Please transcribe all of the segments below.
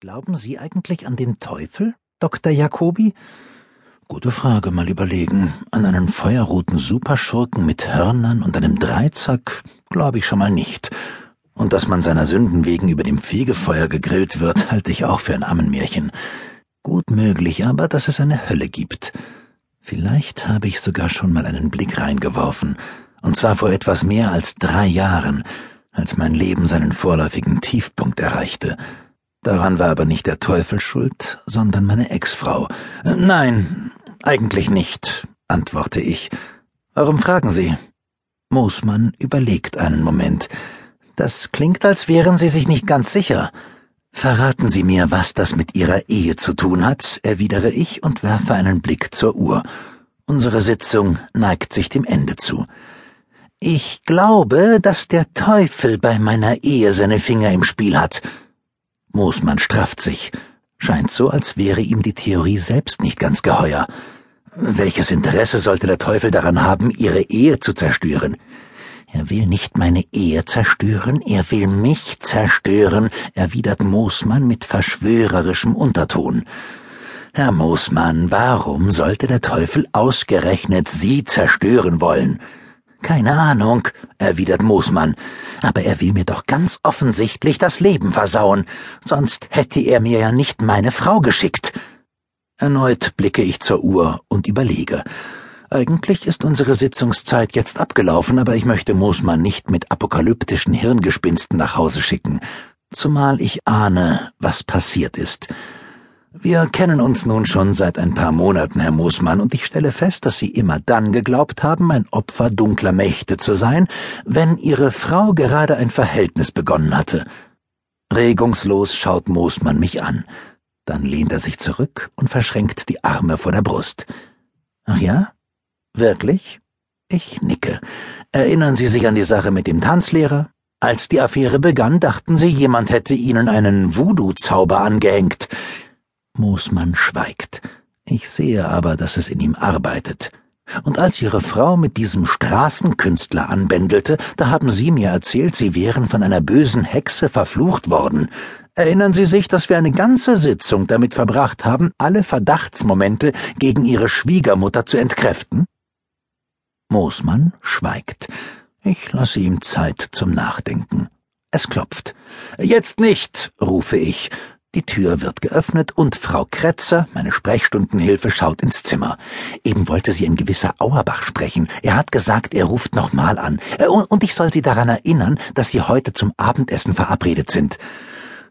Glauben Sie eigentlich an den Teufel, Dr. Jacobi? Gute Frage, mal überlegen. An einen feuerroten Superschurken mit Hörnern und einem Dreizack glaube ich schon mal nicht. Und dass man seiner Sünden wegen über dem Fegefeuer gegrillt wird, halte ich auch für ein Ammenmärchen. Gut möglich aber, dass es eine Hölle gibt. Vielleicht habe ich sogar schon mal einen Blick reingeworfen, und zwar vor etwas mehr als drei Jahren, als mein Leben seinen vorläufigen Tiefpunkt erreichte. Daran war aber nicht der Teufel schuld, sondern meine Ex-Frau. Nein, eigentlich nicht, antworte ich. Warum fragen Sie? Moosmann überlegt einen Moment. Das klingt, als wären Sie sich nicht ganz sicher. Verraten Sie mir, was das mit Ihrer Ehe zu tun hat, erwidere ich und werfe einen Blick zur Uhr. Unsere Sitzung neigt sich dem Ende zu. Ich glaube, dass der Teufel bei meiner Ehe seine Finger im Spiel hat, Moosmann strafft sich. Scheint so, als wäre ihm die Theorie selbst nicht ganz geheuer. Welches Interesse sollte der Teufel daran haben, ihre Ehe zu zerstören? Er will nicht meine Ehe zerstören, er will mich zerstören, erwidert Moosmann mit verschwörerischem Unterton. Herr Moosmann, warum sollte der Teufel ausgerechnet Sie zerstören wollen? Keine Ahnung, erwidert Moosmann, aber er will mir doch ganz offensichtlich das Leben versauen, sonst hätte er mir ja nicht meine Frau geschickt. Erneut blicke ich zur Uhr und überlege. Eigentlich ist unsere Sitzungszeit jetzt abgelaufen, aber ich möchte Moosmann nicht mit apokalyptischen Hirngespinsten nach Hause schicken, zumal ich ahne, was passiert ist. Wir kennen uns nun schon seit ein paar Monaten, Herr Moosmann, und ich stelle fest, dass Sie immer dann geglaubt haben, ein Opfer dunkler Mächte zu sein, wenn Ihre Frau gerade ein Verhältnis begonnen hatte. Regungslos schaut Moosmann mich an. Dann lehnt er sich zurück und verschränkt die Arme vor der Brust. Ach ja? Wirklich? Ich nicke. Erinnern Sie sich an die Sache mit dem Tanzlehrer? Als die Affäre begann, dachten Sie, jemand hätte Ihnen einen Voodoo-Zauber angehängt. Moosmann schweigt. Ich sehe aber, dass es in ihm arbeitet. Und als Ihre Frau mit diesem Straßenkünstler anbändelte, da haben Sie mir erzählt, Sie wären von einer bösen Hexe verflucht worden. Erinnern Sie sich, dass wir eine ganze Sitzung damit verbracht haben, alle Verdachtsmomente gegen Ihre Schwiegermutter zu entkräften? Moosmann schweigt. Ich lasse ihm Zeit zum Nachdenken. Es klopft. Jetzt nicht, rufe ich. Die Tür wird geöffnet und Frau Kretzer, meine Sprechstundenhilfe, schaut ins Zimmer. Eben wollte sie ein gewisser Auerbach sprechen. Er hat gesagt, er ruft nochmal an. Äh, und ich soll Sie daran erinnern, dass Sie heute zum Abendessen verabredet sind.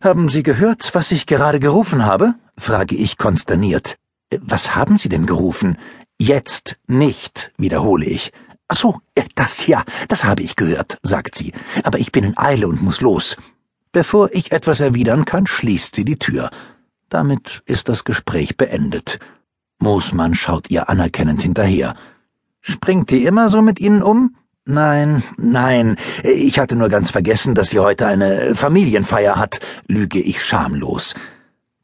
Haben Sie gehört, was ich gerade gerufen habe? frage ich konsterniert. Äh, was haben Sie denn gerufen? Jetzt nicht, wiederhole ich. Ach so, äh, das ja, das habe ich gehört, sagt sie. Aber ich bin in Eile und muss los. Bevor ich etwas erwidern kann, schließt sie die Tür. Damit ist das Gespräch beendet. Moosmann schaut ihr anerkennend hinterher. Springt die immer so mit Ihnen um? Nein, nein, ich hatte nur ganz vergessen, dass sie heute eine Familienfeier hat, lüge ich schamlos.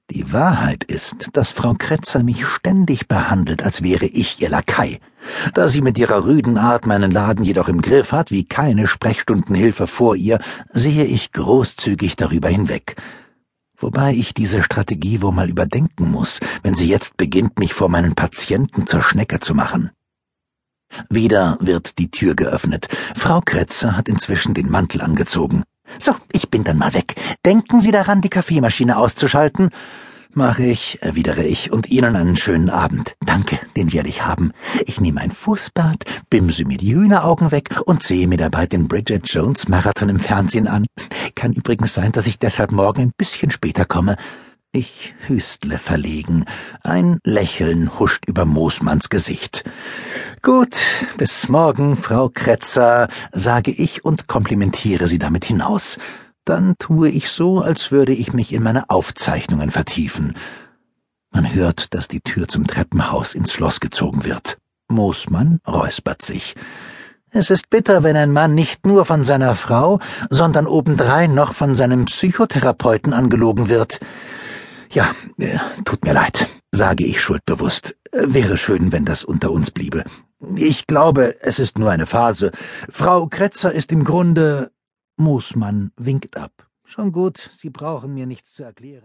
Die Wahrheit ist, dass Frau Kretzer mich ständig behandelt, als wäre ich ihr Lakai. Da sie mit ihrer rüden Art meinen Laden jedoch im Griff hat, wie keine Sprechstundenhilfe vor ihr, sehe ich großzügig darüber hinweg. Wobei ich diese Strategie wohl mal überdenken muss, wenn sie jetzt beginnt, mich vor meinen Patienten zur Schnecke zu machen. Wieder wird die Tür geöffnet. Frau Kretzer hat inzwischen den Mantel angezogen. So, ich bin dann mal weg. Denken Sie daran, die Kaffeemaschine auszuschalten. Mache ich, erwidere ich, und Ihnen einen schönen Abend. Danke, den werde ich haben. Ich nehme ein Fußbad, bimse mir die Hühneraugen weg und sehe mir dabei den Bridget Jones Marathon im Fernsehen an. Kann übrigens sein, dass ich deshalb morgen ein bisschen später komme. Ich hüstle verlegen. Ein Lächeln huscht über Moosmanns Gesicht. Gut, bis morgen, Frau Kretzer, sage ich und komplimentiere sie damit hinaus. Dann tue ich so, als würde ich mich in meine Aufzeichnungen vertiefen. Man hört, dass die Tür zum Treppenhaus ins Schloss gezogen wird. Moosmann räuspert sich. Es ist bitter, wenn ein Mann nicht nur von seiner Frau, sondern obendrein noch von seinem Psychotherapeuten angelogen wird. Ja, äh, tut mir leid, sage ich schuldbewusst. Wäre schön, wenn das unter uns bliebe. Ich glaube, es ist nur eine Phase. Frau Kretzer ist im Grunde. Moosmann winkt ab. Schon gut, Sie brauchen mir nichts zu erklären.